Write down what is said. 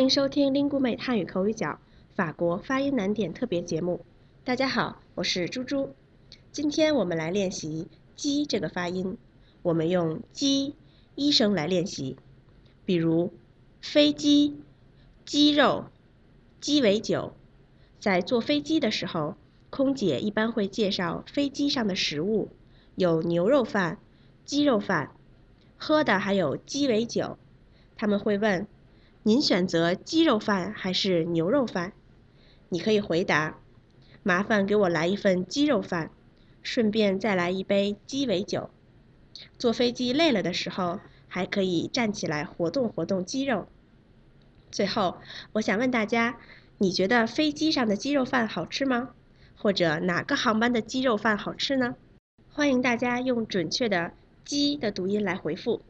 欢迎收听 Lingume 汉语口语角法国发音难点特别节目。大家好，我是猪猪。今天我们来练习“鸡”这个发音，我们用“鸡”一声来练习。比如飞机、鸡肉、鸡尾酒。在坐飞机的时候，空姐一般会介绍飞机上的食物，有牛肉饭、鸡肉饭，喝的还有鸡尾酒。他们会问。您选择鸡肉饭还是牛肉饭？你可以回答：“麻烦给我来一份鸡肉饭，顺便再来一杯鸡尾酒。”坐飞机累了的时候，还可以站起来活动活动肌肉。最后，我想问大家：你觉得飞机上的鸡肉饭好吃吗？或者哪个航班的鸡肉饭好吃呢？欢迎大家用准确的“鸡”的读音来回复。